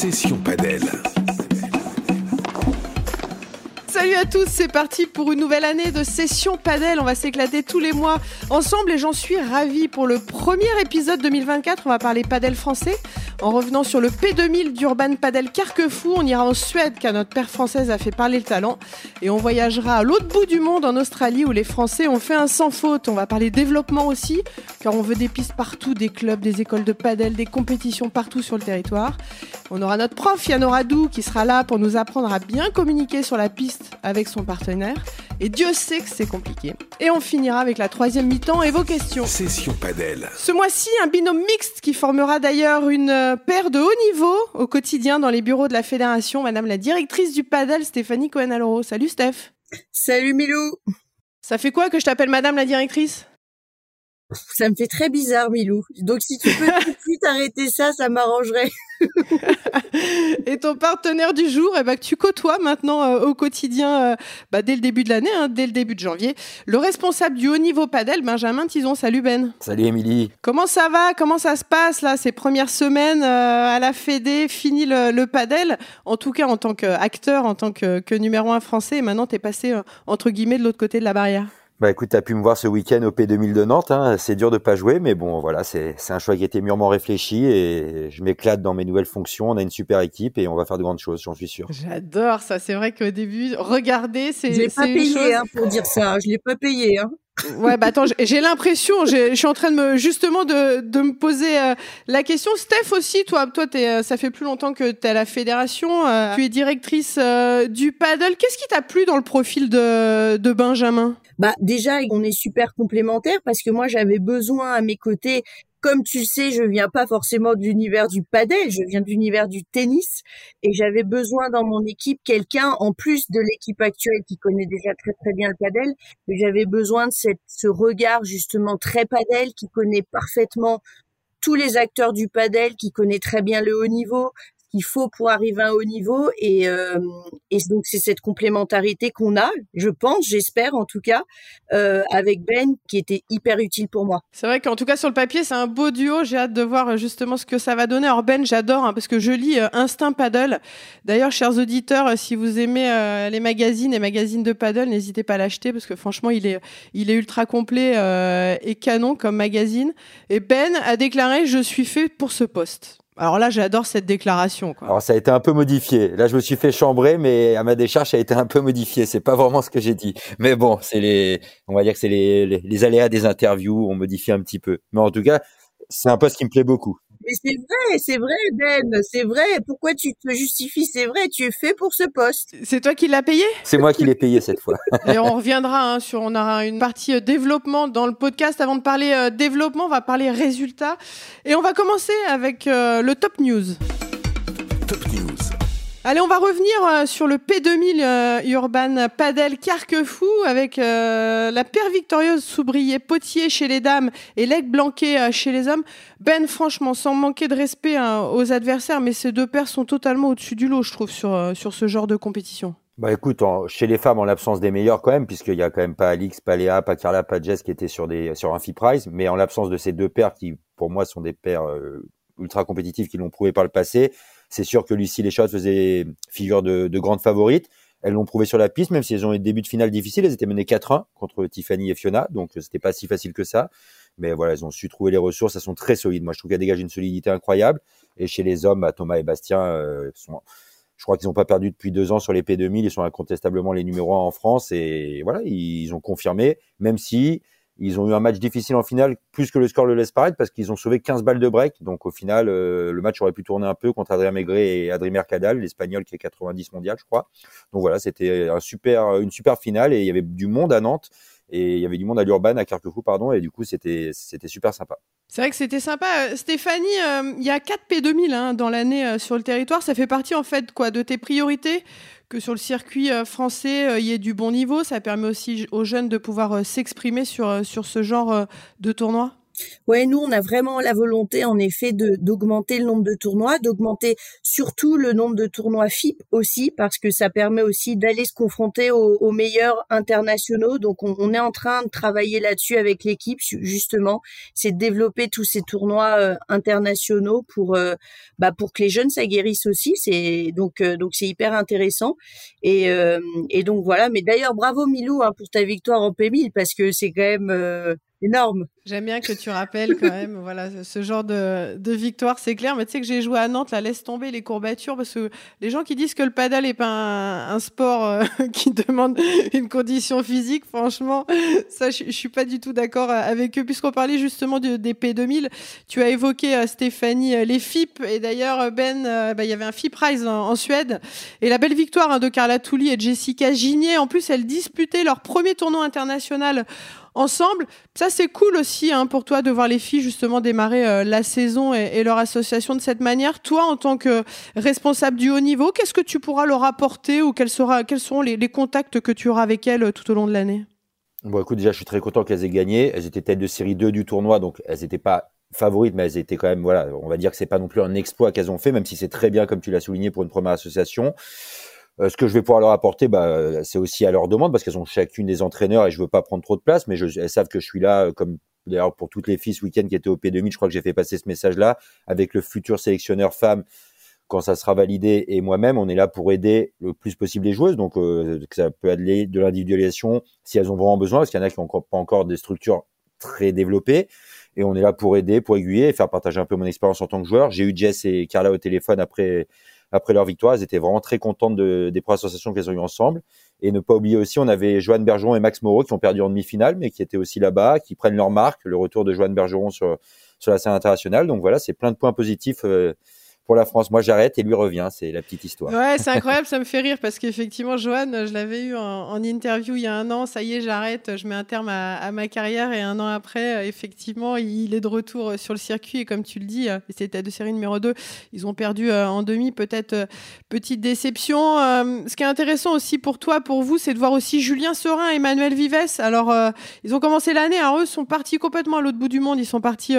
Session Padel. Salut à tous, c'est parti pour une nouvelle année de session padel. On va s'éclater tous les mois ensemble et j'en suis ravie. Pour le premier épisode 2024, on va parler padel français. En revenant sur le P2000 d'Urban Padel Carquefou, on ira en Suède car notre père française a fait parler le talent. Et on voyagera à l'autre bout du monde en Australie où les Français ont fait un sans faute. On va parler développement aussi car on veut des pistes partout, des clubs, des écoles de padel, des compétitions partout sur le territoire. On aura notre prof Yann Radou qui sera là pour nous apprendre à bien communiquer sur la piste avec son partenaire. Et Dieu sait que c'est compliqué. Et on finira avec la troisième mi-temps et vos questions. Session Padel. Ce mois-ci, un binôme mixte qui formera d'ailleurs une euh, paire de haut niveau au quotidien dans les bureaux de la fédération. Madame la directrice du padel, Stéphanie Cohen-Aloro. Salut Steph. Salut Milou. Ça fait quoi que je t'appelle Madame la directrice? Ça me fait très bizarre, Milou. Donc si tu peux tout de suite arrêter ça, ça m'arrangerait. et ton partenaire du jour, eh ben, que tu côtoies maintenant euh, au quotidien euh, bah, dès le début de l'année, hein, dès le début de janvier, le responsable du haut niveau padel, Benjamin Tison. Salut Ben. Salut Émilie. Comment ça va? Comment ça se passe là ces premières semaines euh, à la Fédé? Fini le, le, padel? En tout cas en tant qu'acteur, en tant que, que numéro un français, et maintenant tu es passé entre guillemets de l'autre côté de la barrière. Bah écoute, tu as pu me voir ce week-end au P2000 de Nantes. Hein. C'est dur de pas jouer, mais bon, voilà, c'est un choix qui a été mûrement réfléchi et je m'éclate dans mes nouvelles fonctions. On a une super équipe et on va faire de grandes choses, j'en suis sûr. J'adore ça. C'est vrai qu'au début, regardez, c'est. Je l'ai pas payé chose... hein, pour dire ça. Je l'ai pas payé. Hein. Ouais, bah attends, j'ai l'impression, je suis en train de me justement de, de me poser euh, la question. Steph aussi, toi, toi, es, euh, ça fait plus longtemps que tu es à la fédération. Euh, tu es directrice euh, du paddle. Qu'est-ce qui t'a plu dans le profil de, de Benjamin? Bah déjà, on est super complémentaires parce que moi, j'avais besoin à mes côtés comme tu sais, je viens pas forcément de l'univers du padel, je viens de l'univers du tennis et j'avais besoin dans mon équipe quelqu'un en plus de l'équipe actuelle qui connaît déjà très très bien le padel, mais j'avais besoin de cette, ce regard justement très padel qui connaît parfaitement tous les acteurs du padel, qui connaît très bien le haut niveau, qu'il faut pour arriver à un haut niveau et, euh, et donc c'est cette complémentarité qu'on a, je pense, j'espère en tout cas, euh, avec Ben qui était hyper utile pour moi. C'est vrai qu'en tout cas sur le papier c'est un beau duo, j'ai hâte de voir justement ce que ça va donner. Alors Ben j'adore hein, parce que je lis euh, Instinct Paddle. D'ailleurs chers auditeurs, euh, si vous aimez euh, les magazines, les magazines de paddle, n'hésitez pas à l'acheter parce que franchement il est, il est ultra complet euh, et canon comme magazine. Et Ben a déclaré je suis fait pour ce poste. Alors là, j'adore cette déclaration. Alors ça a été un peu modifié. Là, je me suis fait chambrer, mais à ma décharge, ça a été un peu modifié. C'est pas vraiment ce que j'ai dit. Mais bon, c'est les, on va dire que c'est les, les, les, aléas des interviews. On modifie un petit peu. Mais en tout cas, c'est un poste qui me plaît beaucoup. Mais c'est vrai, c'est vrai, Ben, c'est vrai. Pourquoi tu te justifies? C'est vrai, tu es fait pour ce poste. C'est toi qui l'as payé? C'est moi qui l'ai payé cette fois. Et on reviendra hein, sur, on aura une partie euh, développement dans le podcast. Avant de parler euh, développement, on va parler résultats. Et on va commencer avec euh, le top news. Top news. Allez, on va revenir euh, sur le P2000 euh, Urban Padel Carquefou avec euh, la paire victorieuse Soubrier Potier chez les dames et Lec Blanquet chez les hommes. Ben, franchement, sans manquer de respect hein, aux adversaires, mais ces deux paires sont totalement au-dessus du lot, je trouve, sur, sur ce genre de compétition. Bah écoute, en, chez les femmes, en l'absence des meilleurs quand même, puisqu'il y a quand même pas Alix, pas Léa, pas Carla, pas Jess qui étaient sur des sur un fee prize, mais en l'absence de ces deux paires qui, pour moi, sont des paires ultra compétitives qui l'ont prouvé par le passé. C'est sûr que Lucie Leschott faisait figure de, de grande favorite. Elles l'ont prouvé sur la piste, même si elles ont eu des débuts de finale difficiles. Elles étaient menées 4-1 contre Tiffany et Fiona, donc c'était pas si facile que ça. Mais voilà, elles ont su trouver les ressources. Elles sont très solides. Moi, je trouve qu'elles dégagent une solidité incroyable. Et chez les hommes, Thomas et Bastien euh, je crois qu'ils n'ont pas perdu depuis deux ans sur les P2000. Ils sont incontestablement les numéros 1 en France. Et voilà, ils ont confirmé, même si ils ont eu un match difficile en finale, plus que le score le laisse paraître, parce qu'ils ont sauvé 15 balles de break. Donc au final, euh, le match aurait pu tourner un peu contre Adrien Maigret et Adrien Mercadal, l'Espagnol qui est 90 mondial, je crois. Donc voilà, c'était un super, une super finale et il y avait du monde à Nantes et il y avait du monde à l'Urban, à Carquefou, pardon, et du coup c'était c'était super sympa. C'est vrai que c'était sympa. Stéphanie, euh, il y a 4 P2000 hein, dans l'année euh, sur le territoire. Ça fait partie en fait quoi de tes priorités que sur le circuit euh, français, il euh, y ait du bon niveau. Ça permet aussi aux jeunes de pouvoir euh, s'exprimer sur, sur ce genre de tournoi? Ouais, nous, on a vraiment la volonté, en effet, de d'augmenter le nombre de tournois, d'augmenter surtout le nombre de tournois FIP aussi, parce que ça permet aussi d'aller se confronter aux, meilleurs internationaux. Donc, on, est en train de travailler là-dessus avec l'équipe, justement, c'est de développer tous ces tournois euh, internationaux pour euh, bah, pour que les jeunes s'aguerrissent aussi. C'est donc euh, donc c'est hyper intéressant. Et et donc voilà. Mais d'ailleurs, bravo Milou hein, pour ta victoire en P1000 parce que c'est quand même énorme. J'aime bien que tu rappelles quand même, voilà, ce genre de, de victoire, c'est clair. Mais tu sais que j'ai joué à Nantes, là, laisse tomber les courbatures, parce que les gens qui disent que le paddle est pas un, sport euh, qui demande une condition physique, franchement, ça, je, suis pas du tout d'accord avec eux. Puisqu'on parlait justement de, des P2000, tu as évoqué euh, Stéphanie euh, les FIP, et d'ailleurs Ben, bah, il y avait un FIP Rise en, Suède, et la belle victoire hein, de Carla Touli et Jessica Gigné. En plus, elles disputaient leur premier tournoi international ensemble. Ça, c'est cool aussi hein, pour toi de voir les filles justement démarrer euh, la saison et, leur association de cette manière. Toi, en tant que responsable du haut niveau, qu'est-ce que tu pourras leur apporter ou quels, seront les, contacts que tu auras avec elles euh, tout au long de l'année? Bon, écoute, déjà, je suis très content qu'elles aient gagné. Elles étaient tête de série 2 du tournoi, donc elles n'étaient pas favorites, mais elles étaient quand même, voilà, on va dire que c'est pas non plus un exploit qu'elles ont fait, même si c'est très bien, comme tu l'as souligné, pour une première association. Euh, ce que je vais pouvoir leur apporter, bah, c'est aussi à leur demande parce qu'elles ont chacune des entraîneurs et je veux pas prendre trop de place, mais elles savent que je suis là, euh, comme d'ailleurs pour toutes les filles ce week-end qui étaient au P2000, je crois que j'ai fait passer ce message-là avec le futur sélectionneur femme quand ça sera validé et moi-même, on est là pour aider le plus possible les joueuses. Donc, euh, ça peut aller de l'individualisation si elles ont vraiment besoin, parce qu'il y en a qui n'ont pas encore des structures très développées. Et on est là pour aider, pour aiguiller et faire partager un peu mon expérience en tant que joueur. J'ai eu Jess et Carla au téléphone après après leur victoire. Elles étaient vraiment très contentes de, des premières associations qu'elles ont eues ensemble. Et ne pas oublier aussi, on avait Joanne Bergeron et Max Moreau qui ont perdu en demi-finale, mais qui étaient aussi là-bas, qui prennent leur marque, le retour de Joanne Bergeron sur, sur la scène internationale. Donc voilà, c'est plein de points positifs euh, pour la France. Moi, j'arrête et lui revient. C'est la petite histoire. Ouais, c'est incroyable. ça me fait rire parce qu'effectivement, Joanne, je l'avais eu en, interview il y a un an. Ça y est, j'arrête. Je mets un terme à, ma carrière. Et un an après, effectivement, il est de retour sur le circuit. Et comme tu le dis, c'était de série numéro 2. Ils ont perdu euh, en demi. Peut-être euh, petite déception. Euh, ce qui est intéressant aussi pour toi, pour vous, c'est de voir aussi Julien Serin et Emmanuel Vives. Alors, ils ont commencé l'année. Alors, eux sont partis complètement à l'autre bout du monde. Ils sont partis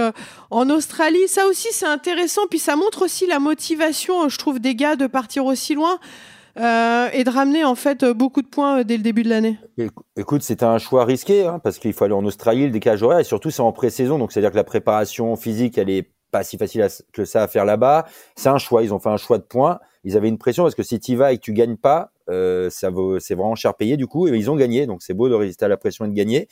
en Australie. Ça aussi, c'est intéressant. Puis ça montre aussi la motivation, je trouve, des gars de partir aussi loin euh, et de ramener en fait beaucoup de points euh, dès le début de l'année Écoute, c'est un choix risqué hein, parce qu'il faut aller en Australie, le décalage horaire, et surtout c'est en pré-saison, donc c'est-à-dire que la préparation physique, elle est pas si facile que ça à faire là-bas. C'est un choix, ils ont fait un choix de points. Ils avaient une pression parce que si tu vas et que tu gagnes pas, euh, c'est vraiment cher payé du coup. Et ils ont gagné, donc c'est beau de résister à la pression et de gagner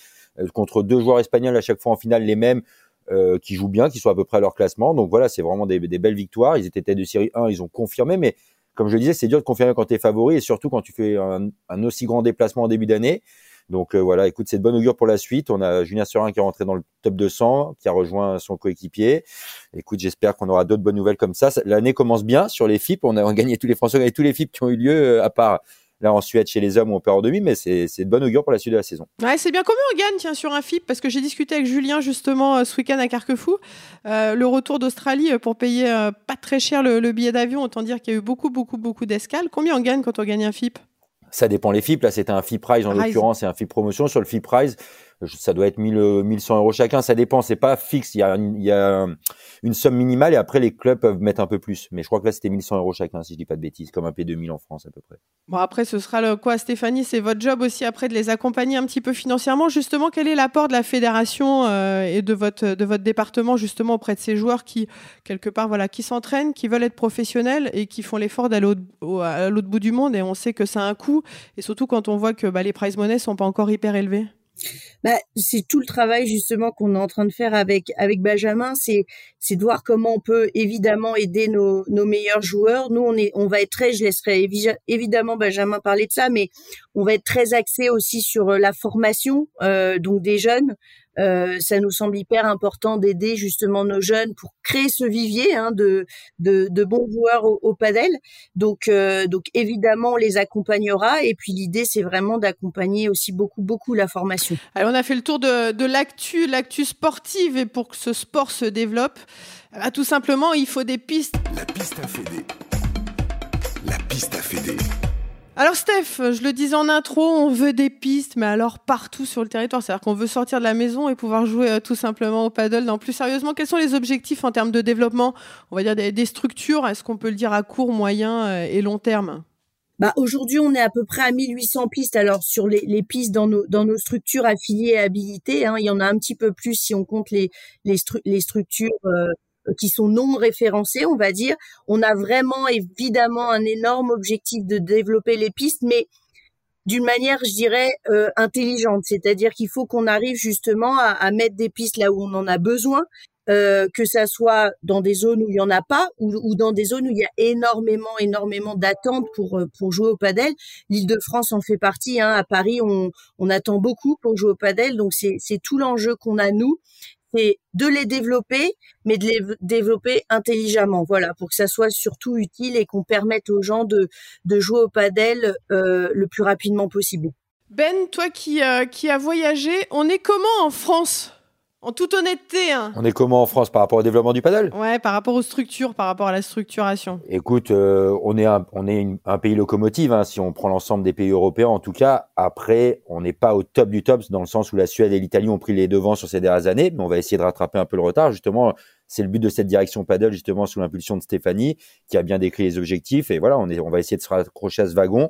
contre deux joueurs espagnols à chaque fois en finale les mêmes. Euh, qui jouent bien, qui sont à peu près à leur classement. Donc voilà, c'est vraiment des, belles victoires. Ils étaient tête de série 1, ils ont confirmé, mais comme je le disais, c'est dur de confirmer quand tu es favori et surtout quand tu fais un, aussi grand déplacement en début d'année. Donc euh, voilà, écoute, c'est de bonne augure pour la suite. On a Julien Serin qui est rentré dans le top 200, qui a rejoint son coéquipier. Écoute, j'espère qu'on aura d'autres bonnes nouvelles comme ça. L'année commence bien sur les FIP. On a gagné tous les Français, et tous les FIP qui ont eu lieu, euh, à part Là, en Suède, chez les hommes, on perd en demi, mais c'est de bonne augure pour la suite de la saison. Ouais, c'est bien. Combien on gagne tiens, sur un FIP? Parce que j'ai discuté avec Julien justement euh, ce week-end à Carquefou. Euh, le retour d'Australie euh, pour payer pas très cher le, billet d'avion, autant dire qu'il y a eu beaucoup, beaucoup, beaucoup d'escales. Combien on gagne quand on gagne un FIP? Ça dépend les FIP. Là, c'était un FIP Prize en l'occurrence, c'est un FIP promotion. Sur le FIP Prize, ça doit être 1000, 1100 euros chacun. Ça dépend, c'est pas fixe. Il y, a, il y a une somme minimale et après les clubs peuvent mettre un peu plus. Mais je crois que là c'était 1100 euros chacun, si je dis pas de bêtises, comme un P2000 en France à peu près. Bon après ce sera le quoi, Stéphanie, c'est votre job aussi après de les accompagner un petit peu financièrement. Justement, quel est l'apport de la fédération euh, et de votre de votre département justement auprès de ces joueurs qui quelque part voilà qui s'entraînent, qui veulent être professionnels et qui font l'effort d'aller à l'autre bout du monde? Et on sait que ça a un coût et surtout quand on voit que bah, les prize money sont pas encore hyper élevés. Bah, c'est tout le travail justement qu'on est en train de faire avec avec Benjamin, c'est c'est de voir comment on peut évidemment aider nos, nos meilleurs joueurs. Nous on est on va être très, je laisserai évidemment Benjamin parler de ça, mais on va être très axé aussi sur euh, la formation euh, donc des jeunes. Euh, ça nous semble hyper important d'aider justement nos jeunes pour créer ce vivier hein, de, de, de, bons joueurs au, au padel. Donc, euh, donc évidemment, on les accompagnera. Et puis l'idée, c'est vraiment d'accompagner aussi beaucoup, beaucoup la formation. Alors, on a fait le tour de, de l'actu, l'actu sportive, et pour que ce sport se développe, bah, tout simplement, il faut des pistes. La piste à fédé. La piste à fédé. Alors Steph, je le disais en intro, on veut des pistes, mais alors partout sur le territoire. C'est-à-dire qu'on veut sortir de la maison et pouvoir jouer euh, tout simplement au paddle. Non, plus sérieusement, quels sont les objectifs en termes de développement? On va dire des, structures. Est-ce qu'on peut le dire à court, moyen euh, et long terme? Bah, aujourd'hui, on est à peu près à 1800 pistes. Alors sur les, pistes dans nos, structures affiliées et habilitées, hein, il y en a un petit peu plus si on compte les, les, les structures euh, qui sont non référencées, on va dire. On a vraiment évidemment un énorme objectif de développer les pistes, mais d'une manière, je dirais, euh, intelligente. C'est-à-dire qu'il faut qu'on arrive justement à, mettre des pistes là où on en a besoin, euh, que ça soit dans des zones où il y en a pas ou, dans des zones où il y a énormément, énormément d'attentes pour euh, pour jouer au padel. L'Île-de-France en fait partie. Hein. À Paris, on, on attend beaucoup pour jouer au padel, donc c'est tout l'enjeu qu'on a nous c'est de les développer, mais de les développer intelligemment, voilà, pour que ça soit surtout utile et qu'on permette aux gens de, de jouer au padel euh, le plus rapidement possible. Ben, toi qui, euh, qui as voyagé, on est comment en France? En toute honnêteté. Hein. On est comment en France par rapport au développement du paddle? Ouais, par rapport aux structures, par rapport à la structuration. Écoute, euh, on est un, on est un pays locomotive, hein, si on prend l'ensemble des pays européens. En tout cas, après, on n'est pas au top du top, dans le sens où la Suède et l'Italie ont pris les devants sur ces dernières années, mais on va essayer de rattraper un peu le retard. Justement, c'est le but de cette direction paddle, justement, sous l'impulsion de Stéphanie, qui a bien décrit les objectifs. Et voilà, on, est, on va essayer de se raccrocher à ce wagon.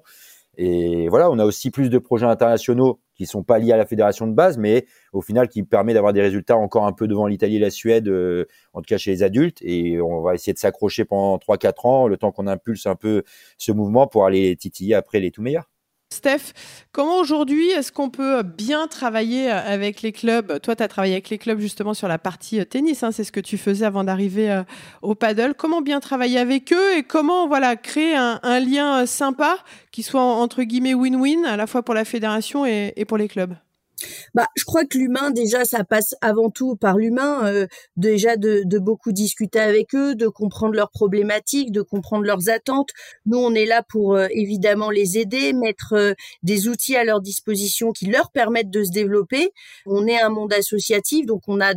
Et voilà, on a aussi plus de projets internationaux qui sont pas liés à la fédération de base, mais au final qui permet d'avoir des résultats encore un peu devant l'Italie et la Suède, euh, en tout cas chez les adultes. Et on va essayer de s'accrocher pendant 3-4 ans, le temps qu'on impulse un peu ce mouvement pour aller titiller après les tout meilleurs. Steph, comment aujourd'hui est-ce qu'on peut bien travailler euh, avec les clubs? Toi, tu as travaillé avec les clubs justement sur la partie euh, tennis, hein, c'est ce que tu faisais avant d'arriver euh, au paddle. Comment bien travailler avec eux et comment voilà créer un, lien sympa qui soit entre guillemets win-win à la fois pour la fédération et pour les clubs? Bah, je crois que l'humain déjà ça passe avant tout par l'humain, euh, déjà de, de, beaucoup discuter avec eux, de comprendre leurs problématiques, de comprendre leurs attentes. Nous on est là pour euh, évidemment les aider, mettre euh, des outils à leur disposition qui leur permettent de se développer. On est un monde associatif donc on a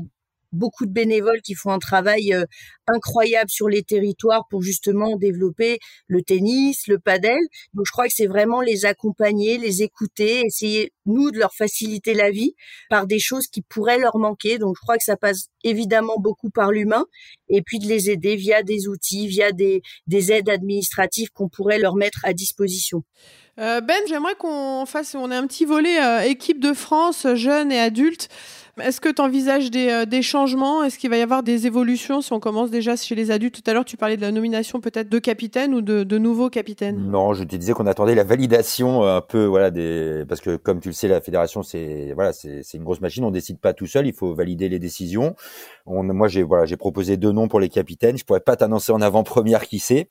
beaucoup de bénévoles qui font un travail euh, incroyable sur les territoires pour justement développer le tennis, le padel. Donc je crois que c'est vraiment les accompagner, les écouter, essayer nous de leur faciliter la vie par des choses qui pourraient leur manquer. Donc je crois que ça passe évidemment beaucoup par l'humain et puis de les aider via des outils, via des, des aides administratives qu'on pourrait leur mettre à disposition. Euh, ben, j'aimerais qu'on fasse, on ait un petit volet euh, équipe de France, jeunes et adultes. Est-ce que tu envisages euh, des, changements? Est-ce qu'il va y avoir des évolutions? Si on commence déjà chez les adultes Tout à l'heure, tu parlais de la nomination peut-être de capitaine ou de, nouveaux capitaines. Non, je te disais qu'on attendait la validation un peu, voilà, des parce que comme tu le sais, la fédération c'est voilà, c'est une grosse machine. On décide pas tout seul, il faut valider les décisions. On, moi, j'ai voilà, j'ai proposé deux noms pour les capitaines. Je pourrais pas t'annoncer en avant-première qui c'est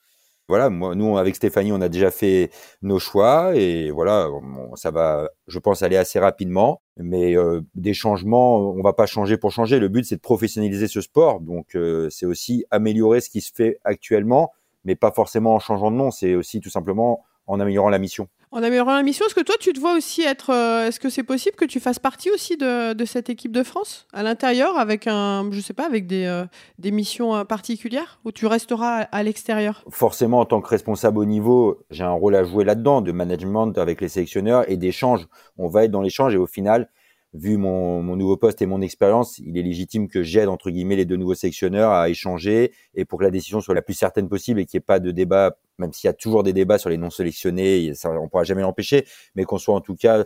voilà, moi, nous avec Stéphanie, on a déjà fait nos choix et voilà, ça va, je pense, aller assez rapidement. Mais euh, des changements, on va pas changer pour changer. Le but, c'est de professionnaliser ce sport. Donc, euh, c'est aussi améliorer ce qui se fait actuellement, mais pas forcément en changeant de nom. C'est aussi tout simplement en améliorant la mission en améliorant la mission. Est-ce que toi, tu te vois aussi être. Euh, est-ce que c'est possible que tu fasses partie aussi de, cette équipe de France à l'intérieur avec un, je sais pas, avec des, euh, missions euh, particulières ou tu resteras à, l'extérieur? Forcément, en tant que responsable au niveau, j'ai un rôle à jouer là-dedans, de management avec les sélectionneurs et d'échange. On va être dans l'échange et au final, vu mon, mon, nouveau poste et mon expérience, il est légitime que j'aide entre guillemets les deux nouveaux sélectionneurs à échanger et pour que la décision soit la plus certaine possible et qu'il n'y ait pas de débat, même s'il y a toujours des débats sur les non sélectionnés, ça, on pourra jamais l'empêcher, mais qu'on soit en tout cas,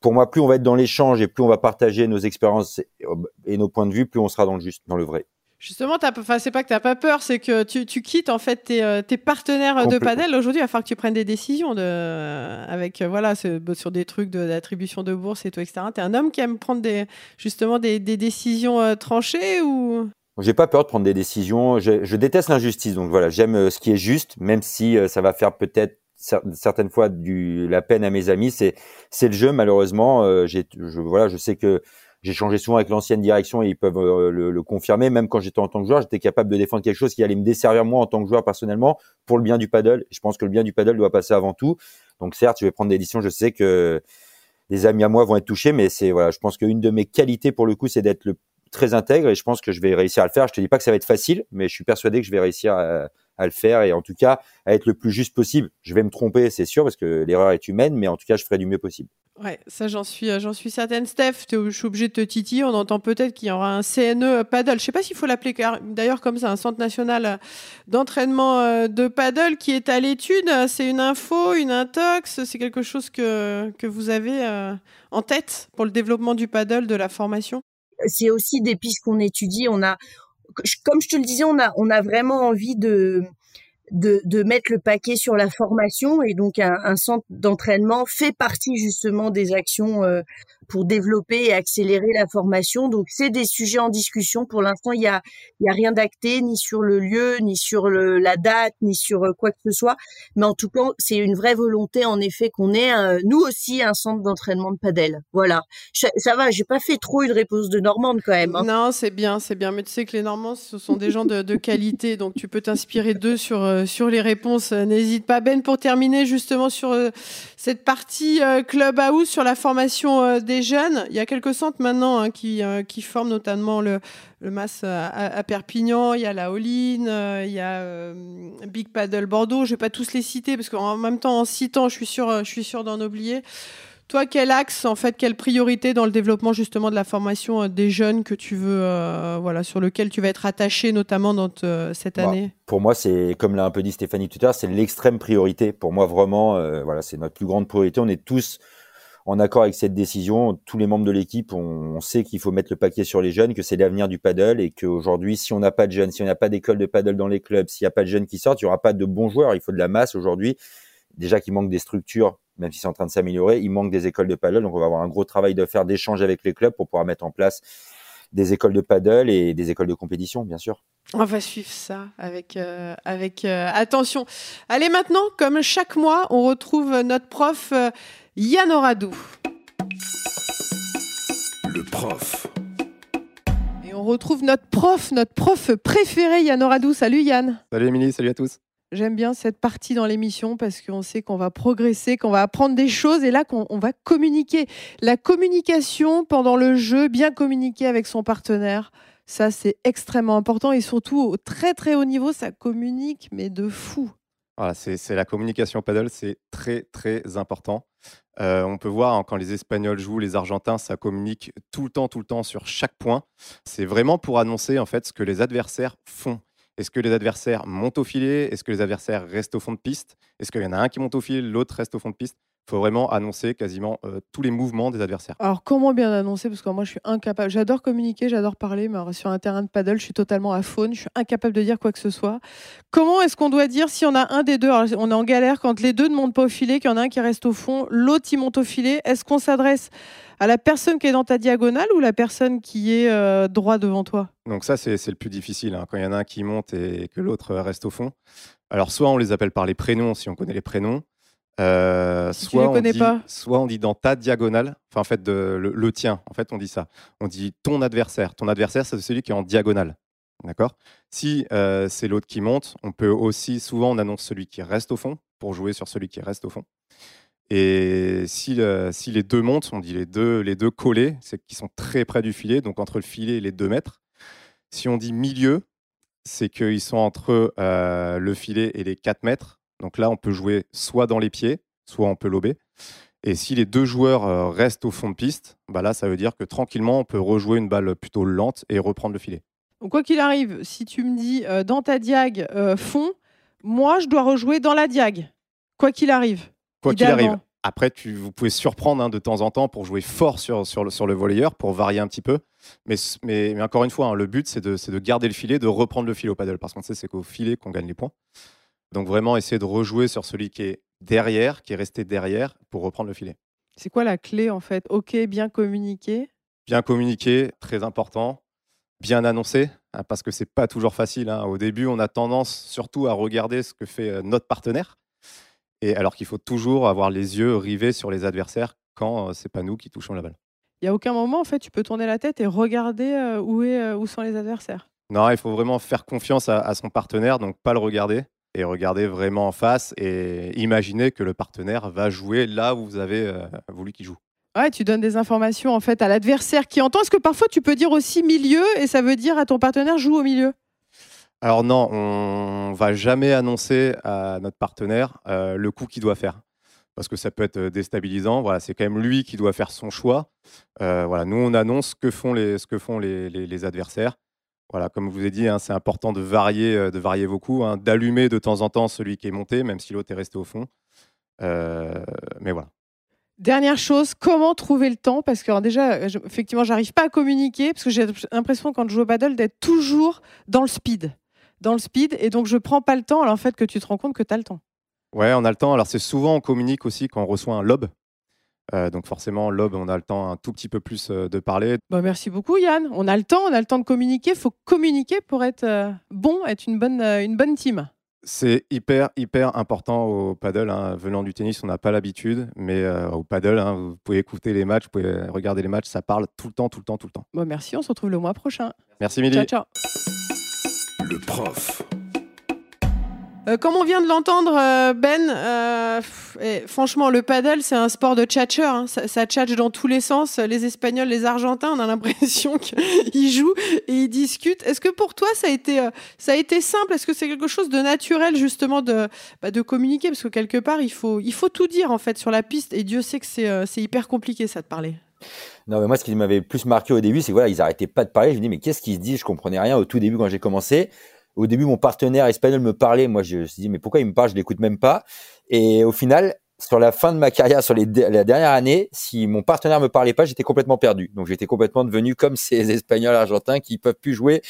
pour moi, plus on va être dans l'échange et plus on va partager nos expériences et nos points de vue, plus on sera dans le juste, dans le vrai. Justement, enfin, c'est pas que tu n'as pas peur, c'est que tu, tu, quittes en fait tes, euh, tes partenaires de padel. Aujourd'hui, il va falloir que tu prennes des décisions de, avec euh, voilà sur des trucs d'attribution de, bourse et tout, etc. Tu es un homme qui aime prendre des, justement des, des décisions euh, tranchées ou? J'ai pas peur de prendre des décisions. Je, je déteste l'injustice, donc voilà, j'aime ce qui est juste, même si ça va faire peut-être certaines fois du la peine à mes amis. C'est c'est le jeu, malheureusement. j'ai, je, voilà, je sais que j'ai changé souvent avec l'ancienne direction et ils peuvent euh, le, confirmer. Même quand j'étais en tant que joueur, j'étais capable de défendre quelque chose qui allait me desservir moi en tant que joueur personnellement pour le bien du paddle. Je pense que le bien du paddle doit passer avant tout. Donc certes, je vais prendre des décisions. Je sais que des amis à moi vont être touchés, mais c'est voilà, je pense qu'une de mes qualités pour le coup, c'est d'être le très intègre et je pense que je vais réussir à le faire. Je te dis pas que ça va être facile, mais je suis persuadé que je vais réussir à le faire et en tout cas à être le plus juste possible. Je vais me tromper, c'est sûr, parce que l'erreur est humaine, mais en tout cas, je ferai du mieux possible. Ouais, ça j'en suis, euh, j'en suis certaine. Steph, je suis obligé de te titiller. On entend peut-être qu'il y aura un CNE paddle. Je sais pas s'il faut l'appeler d'ailleurs comme ça, un centre national d'entraînement euh, de paddle qui est à l'étude. C'est une info, une intox. C'est quelque chose que, que vous avez euh, en tête pour le développement du paddle, de la formation? C'est aussi des pistes qu'on étudie. On a, comme je te le disais, on a, on a vraiment envie de de, de, mettre le paquet sur la formation. Et donc un, centre d'entraînement fait partie justement des actions euh, pour développer et accélérer la formation. Donc c'est des sujets en discussion. Pour l'instant, il y a, y a rien d'acté ni sur le lieu, ni sur le, la date, ni sur euh, quoi que ce soit. Mais en tout cas, c'est une vraie volonté en effet qu'on ait nous aussi un centre d'entraînement de padel. Voilà. ça va, j'ai pas fait trop une réponse de Normande quand même. Hein. Non, c'est bien, c'est bien. Mais tu sais que les Normands, ce sont des gens de, qualité, donc tu peux t'inspirer d'eux sur euh, sur les réponses. N'hésite pas, Ben, pour terminer justement sur euh, cette partie clubhouse sur la formation des jeunes. Il y a quelques centres maintenant hein, qui, euh, qui forment notamment le, le MAS à, Perpignan, il y a la Holine, euh, il y a euh, Big Paddle Bordeaux. Je ne vais pas tous les citer parce qu'en même temps, en citant, je suis sûr, je suis sûr d'en oublier. Toi, quel axe, en fait, quelle priorité dans le développement justement de la formation des jeunes que tu veux, voilà, sur lequel tu vas être attaché notamment dans cette bah, année? Pour moi, c'est comme l'a un peu dit Stéphanie tout à l'heure, c'est l'extrême priorité. Pour moi, vraiment, voilà, c'est notre plus grande priorité. On est tous en accord avec cette décision. Tous les membres de l'équipe, on, sait qu'il faut mettre le paquet sur les jeunes, que c'est l'avenir du paddle et qu'aujourd'hui, si on n'a pas de jeunes, si on n'a pas d'école de paddle dans les clubs, s'il n'y a pas de jeunes qui sortent, il n'y aura pas de bons joueurs. Il faut de la masse aujourd'hui. Déjà qu'il manque des structures, même si c'est en train de s'améliorer, il manque des écoles de paddle. Donc, on va avoir un gros travail de faire d'échange avec les clubs pour pouvoir mettre en place des écoles de paddle et des écoles de compétition, bien sûr. On va suivre ça avec, euh, avec euh, attention. Allez, maintenant, comme chaque mois, on retrouve notre prof. Euh, Yann Oradou. Le prof. Et on retrouve notre prof, notre prof préféré, Yann Oradou. Salut Yann. Salut Émilie, salut à tous. J'aime bien cette partie dans l'émission parce qu'on sait qu'on va progresser, qu'on va apprendre des choses et là qu'on va communiquer. La communication pendant le jeu, bien communiquer avec son partenaire, ça c'est extrêmement important et surtout au très très haut niveau, ça communique mais de fou. Voilà, c'est la communication paddle, c'est très très important. Euh, on peut voir hein, quand les Espagnols jouent, les Argentins, ça communique tout le temps, tout le temps sur chaque point. C'est vraiment pour annoncer en fait ce que les adversaires font. Est-ce que les adversaires montent au filet? Est-ce que les adversaires restent au fond de piste? Est-ce qu'il y en a un qui monte au filet, l'autre reste au fond de piste? Il faut vraiment annoncer quasiment euh, tous les mouvements des adversaires. Alors, comment bien annoncer? Parce que moi, je suis incapable. J'adore communiquer, j'adore parler, mais sur un terrain de paddle, je suis totalement à faune. Je suis incapable de dire quoi que ce soit. Comment est-ce qu'on doit dire si on a un des deux? On est en galère quand les deux ne montent pas au filet, qu'il y en a un qui reste au fond, l'autre il monte au filet. Est-ce qu'on s'adresse à la personne qui est dans ta diagonale ou la personne qui est euh, droit devant toi? Donc ça, c'est le plus difficile, hein, quand il y en a un qui monte et que l'autre reste au fond. Alors soit on les appelle par les prénoms, si on connaît les prénoms, euh, soit, on dit, pas. soit on dit dans ta diagonale, enfin en fait de, le, tien, en fait on dit ça. On dit ton adversaire. Ton adversaire, c'est celui qui est en diagonale. D'accord? Si euh, c'est l'autre qui monte, on peut aussi, souvent on annonce celui qui reste au fond pour jouer sur celui qui reste au fond. Et si, si les deux montent, on dit les deux, les deux collés, c'est qu'ils sont très près du filet, donc entre le filet et les deux mètres. Si on dit milieu, c'est qu'ils sont entre euh, le filet et les 4 mètres. Donc là, on peut jouer soit dans les pieds, soit on peut lober. Et si les deux joueurs euh, restent au fond de piste, bah là, ça veut dire que tranquillement, on peut rejouer une balle plutôt lente et reprendre le filet. Donc, quoi qu'il arrive, si tu me dis euh, dans ta diag euh, fond, moi, je dois rejouer dans la diag. Quoi qu'il arrive. Quoi qu'il arrive. Après, tu, vous pouvez surprendre hein, de temps en temps pour jouer fort sur, sur, le, sur le volleyeur, pour varier un petit peu. Mais, mais, encore une fois, hein, le but, c'est de, de, garder le filet, de reprendre le filet au paddle. Parce qu'on sait c'est qu'au filet qu'on gagne les points. Donc vraiment essayer de rejouer sur celui qui est derrière, qui est resté derrière, pour reprendre le filet. C'est quoi la clé en fait? Ok, bien communiquer. Bien communiquer, très important. Bien annoncer, hein, parce que c'est pas toujours facile. Hein. Au début, on a tendance surtout à regarder ce que fait euh, notre partenaire, et alors qu'il faut toujours avoir les yeux rivés sur les adversaires quand euh, c'est pas nous qui touchons la balle. Il y a aucun moment en fait, tu peux tourner la tête et regarder euh, où, est, où sont les adversaires? Non, il faut vraiment faire confiance à, à son partenaire, donc pas le regarder et regarder vraiment en face et imaginer que le partenaire va jouer là où vous avez euh, voulu qu'il joue. Ouais, tu donnes des informations en fait à l'adversaire qui entend. Est-ce que parfois tu peux dire aussi milieu et ça veut dire à ton partenaire joue au milieu? Alors non, on va jamais annoncer à notre partenaire euh, le coup qu'il doit faire. Parce que ça peut être déstabilisant. Voilà, c'est quand même lui qui doit faire son choix. Euh, voilà, nous, on annonce ce que font les, ce que font les, les- les adversaires. Voilà, comme je vous ai dit, hein, c'est important de varier, euh, de varier vos coups, hein, d'allumer de temps en temps celui qui est monté, même si l'autre est resté au fond. Euh, mais voilà. Dernière chose, comment trouver le temps? Parce que alors déjà, je- effectivement, j'arrive pas à communiquer parce que j'ai l'impression quand je joue au paddle d'être toujours dans le speed, dans le speed, et donc je prends pas le temps. Alors en fait, que tu te rends compte que tu as le temps. Ouais, on a le temps. Alors, c'est souvent, on communique aussi quand on reçoit un lob. Euh, donc, forcément, lob, on a le temps un tout petit peu plus euh, de parler. Bah, merci beaucoup, Yann. On a le temps, on a le temps de communiquer. Il faut communiquer pour être euh, bon, être une bonne, euh, une bonne team. C'est hyper, hyper important au paddle. hein. Venant du tennis, on n'a pas l'habitude, mais euh, au paddle, hein, vous pouvez écouter les matchs, vous pouvez regarder les matchs, ça parle tout le temps, tout le temps, tout le temps. Bon, merci, on se retrouve le mois prochain. Merci, Milly. Ciao, ciao. Le prof. Euh, comme on vient de l'entendre, euh, Ben, euh, et franchement, le paddle, c'est un sport de tchatcheur. hein. Ça, ça dans tous les sens. Les Espagnols, les Argentins, on a l'impression qu'ils jouent et ils discutent. Est-ce que pour toi, ça a été, simple? Est-ce que c'est quelque chose de naturel, justement, de, bah, communiquer? Parce que quelque part, il faut, tout dire, en fait, sur la piste. Et Dieu sait que c'est hyper compliqué, ça, de parler. Non, mais moi, ce qui m'avait plus marqué au début, c'est que voilà, ils arrêtaient pas de parler. Je me dis, mais qu'est-ce qu'ils se disent Je comprenais rien au tout début quand j'ai commencé. Au début, mon partenaire espagnol me parlait. Moi, je me suis dit, mais pourquoi il me parle? Je l'écoute même pas. Et au final, sur la fin de ma carrière, sur les, la dernière année, si mon partenaire me parlait pas, j'étais complètement perdu. Donc, j'étais complètement devenu comme ces Espagnols argentins qui peuvent plus jouer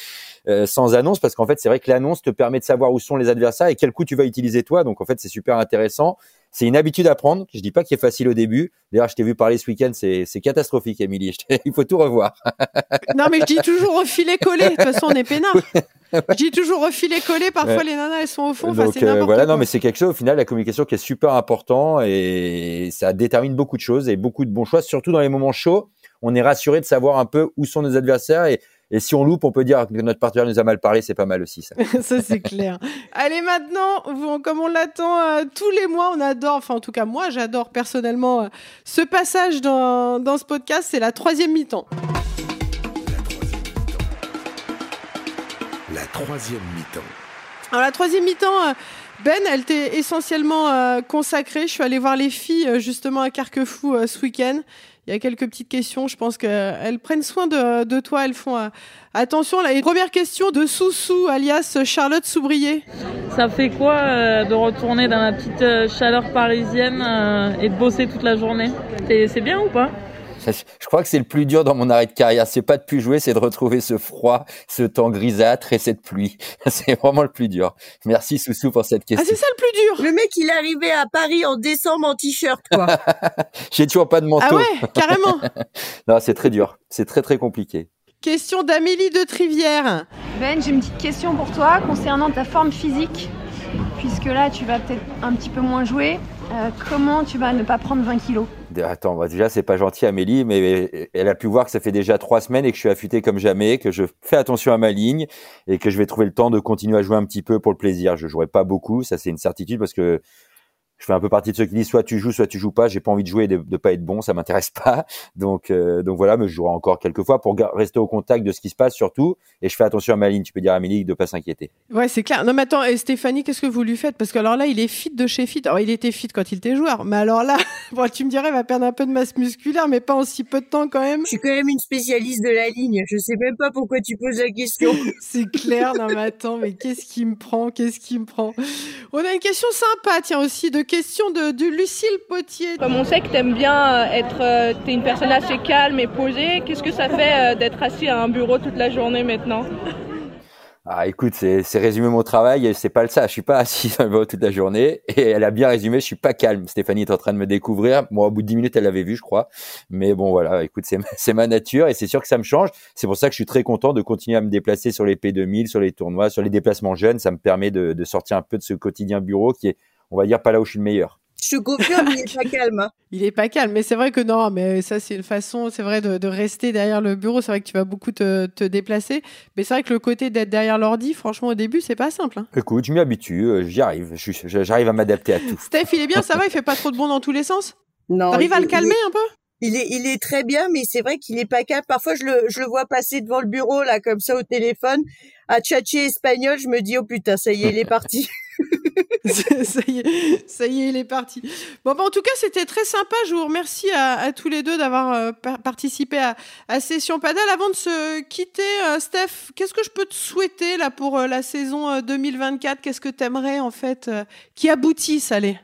euh, sans annonce, parce qu'en fait, c'est vrai que l'annonce te permet de savoir où sont les adversaires et quel coup tu vas utiliser toi. Donc, en fait, c'est super intéressant. C'est une habitude à prendre. Je dis pas qu'il est facile au début. D'ailleurs, je t'ai vu parler ce week-end, c'est c'est catastrophique, Émilie. Il faut tout revoir. Non, mais je dis toujours refilé collé. De toute façon, on est peinard. Je dis toujours refilé collé. Parfois, Ouais. les nanas, elles sont au fond. Enfin, Donc c'est euh, voilà, quoi. non, mais c'est quelque chose au final la communication qui est super important et ça détermine beaucoup de choses et beaucoup de bons choix, surtout dans les moments chauds. On est rassuré de savoir un peu où sont nos adversaires et, et si on loupe, on peut dire que notre partenaire nous a mal parlé, c'est pas mal aussi ça. ça c'est clair. Allez maintenant, comme on l'attend euh, tous les mois, on adore, enfin en tout cas moi j'adore personnellement euh, ce passage dans, dans ce podcast, c'est la troisième mi-temps. La troisième mi-temps. Alors la troisième mi-temps, euh, Ben, elle t'est essentiellement euh, consacrée. Je suis allée voir les filles euh, justement à Carquefou euh, ce week-end. Il y a quelques petites questions. Je pense qu'elles prennent soin de, toi. Elles font euh, attention. La première question de Soussou, alias Charlotte Soubrier. Ça fait quoi euh, de retourner dans la petite euh, chaleur parisienne et de bosser toute la journée? C'est bien ou pas? Je crois que c'est le plus dur dans mon arrêt de carrière, c'est pas de plus jouer, c'est de retrouver ce froid, ce temps grisâtre et cette pluie. C'est vraiment le plus dur. Merci Soussou pour cette Ah, question. c'est ça le plus dur Le mec, il est arrivé à Paris en décembre en t-shirt, quoi. J'ai toujours pas de manteau. Ah ouais, carrément. Non, c'est très dur, c'est très très compliqué. Question d'Amélie de Trivière. Ben, j'ai une petite question pour toi concernant ta forme physique. Puisque là, tu vas peut-être un petit peu moins jouer. Euh, comment tu vas ne pas prendre 20 kilos? Attends, bah déjà, c'est pas gentil, Amélie, mais elle a pu voir que ça fait déjà trois semaines et que je suis affûté comme jamais, que je fais attention à ma ligne et que je vais trouver le temps de continuer à jouer un petit peu pour le plaisir. Je jouerai pas beaucoup, ça c'est une certitude parce que je fais un peu partie de ceux qui disent soit tu joues, soit tu joues pas. J'ai pas envie de jouer et de, de pas être bon, ça m'intéresse pas. Donc, euh, donc voilà, mais je jouerai encore quelques fois pour rester au contact de ce qui se passe surtout. Et je fais attention à ma ligne. Tu peux dire à Amélie de pas s'inquiéter. Ouais, c'est clair. Non, mais attends, et Stéphanie, qu'est-ce que vous lui faites? Parce que alors là, il est fit de chez fit. Alors, il était fit quand il était joueur. Mais alors là, bon, tu me dirais, il va perdre un peu de masse musculaire, mais pas en si peu de temps quand même. Je suis quand même une spécialiste de la ligne. Je sais même pas pourquoi tu poses la question. C'est clair. Non, mais attends, mais qu'est-ce qui me prend? Qu'est-ce qui me prend? On a une question sympa, tiens, aussi, de question de, de Lucille Potier. Comme on sait que t'aimes bien euh, être, euh, t'es une personne assez calme et posée, qu'est-ce que ça fait euh, d'être assis à un bureau toute la journée maintenant? Ah, écoute, c'est c'est résumé mon travail et c'est pas le ça. Je suis pas assis dans le bureau toute la journée et elle a bien résumé. Je suis pas calme. Stéphanie est en train de me découvrir. Moi, au bout de dix minutes, elle l'avait vu, je crois. Mais bon, voilà. Écoute, c'est ma- c'est ma nature et c'est sûr que ça me change. C'est pour ça que je suis très content de continuer à me déplacer sur les P2000, sur les tournois, sur les déplacements jeunes. Ça me permet de, de sortir un peu de ce quotidien bureau qui est, on va dire, pas là où je suis le meilleur. Je te confirme, il est pas calme. hein. Il est pas calme, mais c'est vrai que non, mais ça c'est une façon, c'est vrai de, de rester derrière le bureau. C'est vrai que tu vas beaucoup te, te déplacer, mais c'est vrai que le côté d'être derrière l'ordi, franchement au début c'est pas simple. hein. Écoute, je m'y habitue. euh, J'y arrive. J'arrive à m'adapter à tout. Steph, il est bien, ça va, il fait pas trop de bond dans tous les sens? Non. T'arrives à le calmer un peu? Il est, il est très bien, mais c'est vrai qu'il est pas calme. Parfois, je le, je le vois passer devant le bureau, là, comme ça, au téléphone, à tchatcher espagnol. Je me dis, oh putain, ça y est, il est parti. ça y est, ça y est, il est parti. Bon, bah, en tout cas, c'était très sympa. Je vous remercie à, tous les deux d'avoir euh, participé à, à, Session Padel. Avant de se quitter, euh, Steph, qu'est-ce que je peux te souhaiter là pour euh, la saison 2024 Qu'est-ce que tu aimerais en fait qui aboutisse, allez?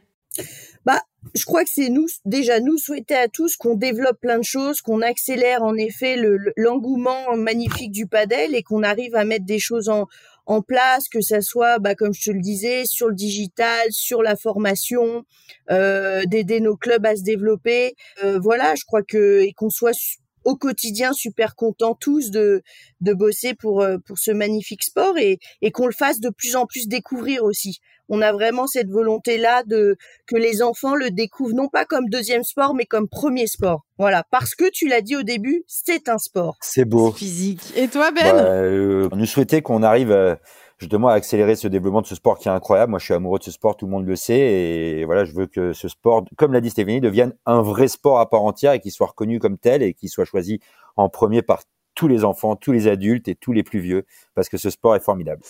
Bah, je crois que c'est nous, déjà nous souhaiter à tous qu'on développe plein de choses, qu'on accélère en effet l'engouement magnifique du padel et qu'on arrive à mettre des choses en, en place, que ça soit, bah, comme je te le disais, sur le digital, sur la formation, euh, d'aider nos clubs à se développer. Euh, voilà, je crois que et qu'on soit au quotidien super contents tous de de bosser pour euh, pour ce magnifique sport et et qu'on le fasse de plus en plus découvrir aussi on a vraiment cette volonté-là de que les enfants le découvrent non pas comme deuxième sport, mais comme premier sport. Voilà, parce que tu l'as dit au début, c'est un sport. C'est beau. Physique. Et toi, Ben bah, euh, On nous souhaitait qu'on arrive euh, justement à accélérer ce développement de ce sport qui est incroyable. Moi, je suis amoureux de ce sport, tout le monde le sait, et voilà, je veux que ce sport, comme l'a dit Stéphanie, devienne un vrai sport à part entière et qu'il soit reconnu comme tel et qu'il soit choisi en premier par tous les enfants, tous les adultes et tous les plus vieux, parce que ce sport est formidable.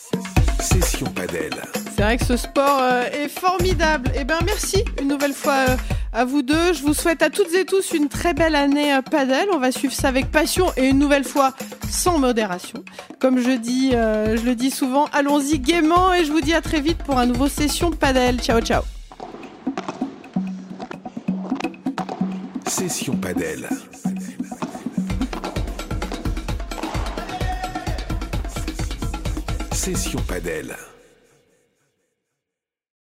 Session Padel. C'est vrai que ce sport euh, est formidable. Eh ben merci une nouvelle fois euh, à vous deux. Je vous souhaite à toutes et tous une très belle année euh, padel. On va suivre ça avec passion et une nouvelle fois sans modération. Comme je dis, je le dis souvent, allons-y gaiement et je vous dis à très vite pour un nouveau session padel. Ciao ciao. Session padel. Session padel.